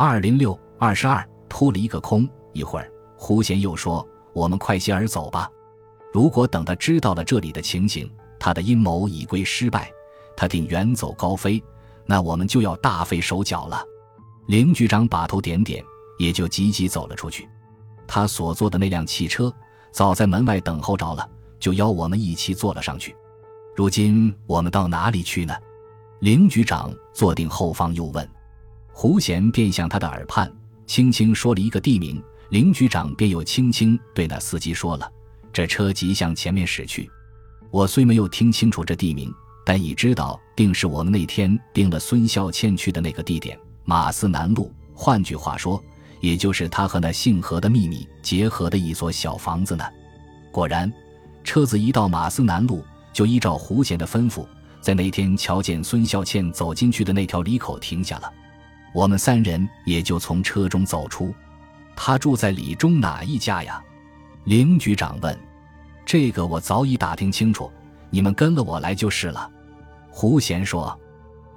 二零六二十二扑了一个空。一会儿，胡贤又说：“我们快些儿走吧。如果等他知道了这里的情形，他的阴谋已归失败，他定远走高飞，那我们就要大费手脚了。”林局长把头点点，也就急急走了出去。他所坐的那辆汽车早在门外等候着了，就邀我们一起坐了上去。如今我们到哪里去呢？林局长坐定后方，又问。胡贤便向他的耳畔轻轻说了一个地名，林局长便又轻轻对那司机说了：“这车即向前面驶去。”我虽没有听清楚这地名，但已知道定是我们那天定了孙孝谦去的那个地点——马思南路。换句话说，也就是他和那姓何的秘密结合的一所小房子呢。果然，车子一到马思南路，就依照胡贤的吩咐，在那天瞧见孙孝谦走进去的那条里口停下了。我们三人也就从车中走出。他住在里中哪一家呀？林局长问。这个我早已打听清楚，你们跟了我来就是了。胡贤说。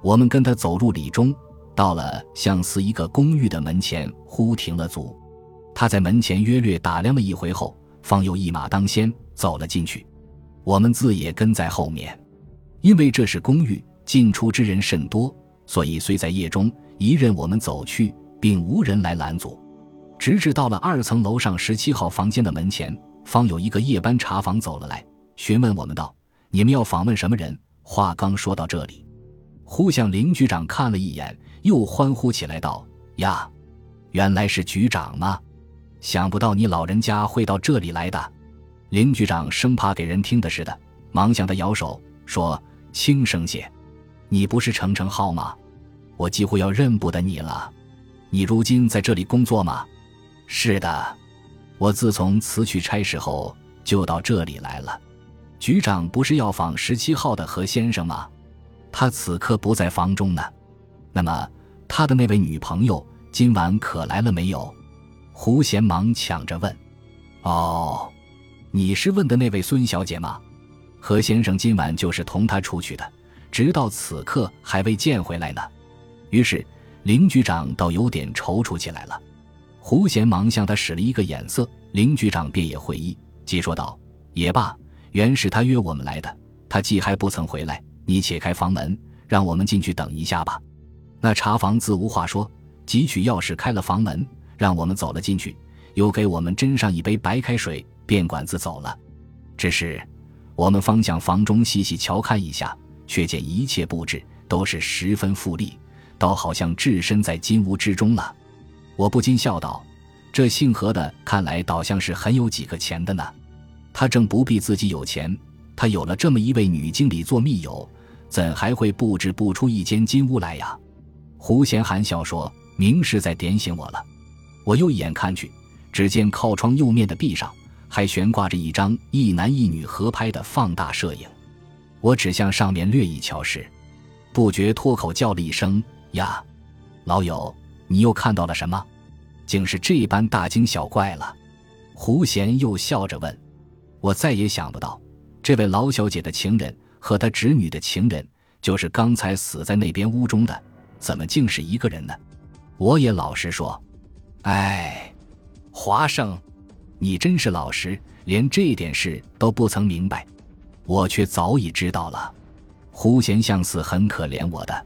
我们跟他走入里中。到了像似一个公寓的门前，忽停了足。他在门前约略打量了一回后，方又一马当先走了进去。我们自也跟在后面，因为这是公寓，进出之人甚多，所以虽在夜中，一任我们走去，并无人来拦阻。直至到了二层楼上十七号房间的门前，方有一个夜班查房走了来，询问我们道：“你们要访问什么人？”话刚说到这里，忽向林局长看了一眼。又欢呼起来，道：“呀，原来是局长吗？想不到你老人家会到这里来的。”林局长生怕给人听的似的，忙向他摇手说：“轻声些，你不是程程浩吗？我几乎要认不得你了。你如今在这里工作吗？”“是的，我自从辞去差事后就到这里来了。”“局长不是要访十七号的何先生吗？他此刻不在房中呢。”那么，他的那位女朋友今晚可来了没有？胡贤忙抢着问。哦，你是问的那位孙小姐吗？何先生今晚就是同她出去的，直到此刻还未见回来呢。于是林局长倒有点踌躇起来了。胡贤忙向他使了一个眼色，林局长便也会意，即说道：“也罢，原是他约我们来的，他既还不曾回来，你且开房门，让我们进去等一下吧。”那茶房自无话说，汲取钥匙开了房门，让我们走了进去，又给我们斟上一杯白开水，便管自走了。只是我们方向房中细细瞧看一下，却见一切布置都是十分富丽，倒好像置身在金屋之中了。我不禁笑道：“这姓何的，看来倒像是很有几个钱的呢。他正不必自己有钱，他有了这么一位女经理做密友，怎还会布置不出一间金屋来呀？”胡贤含笑说：“明是在点醒我了。”我又一眼看去，只见靠窗右面的壁上还悬挂着一张一男一女合拍的放大摄影。我只向上面略一瞧时，不觉脱口叫了一声：“呀，老友，你又看到了什么？竟是这般大惊小怪了。”胡贤又笑着问：“我再也想不到，这位老小姐的情人和她侄女的情人，就是刚才死在那边屋中的。”怎么竟是一个人呢？我也老实说，哎，华生，你真是老实，连这点事都不曾明白，我却早已知道了。胡贤相似很可怜我的。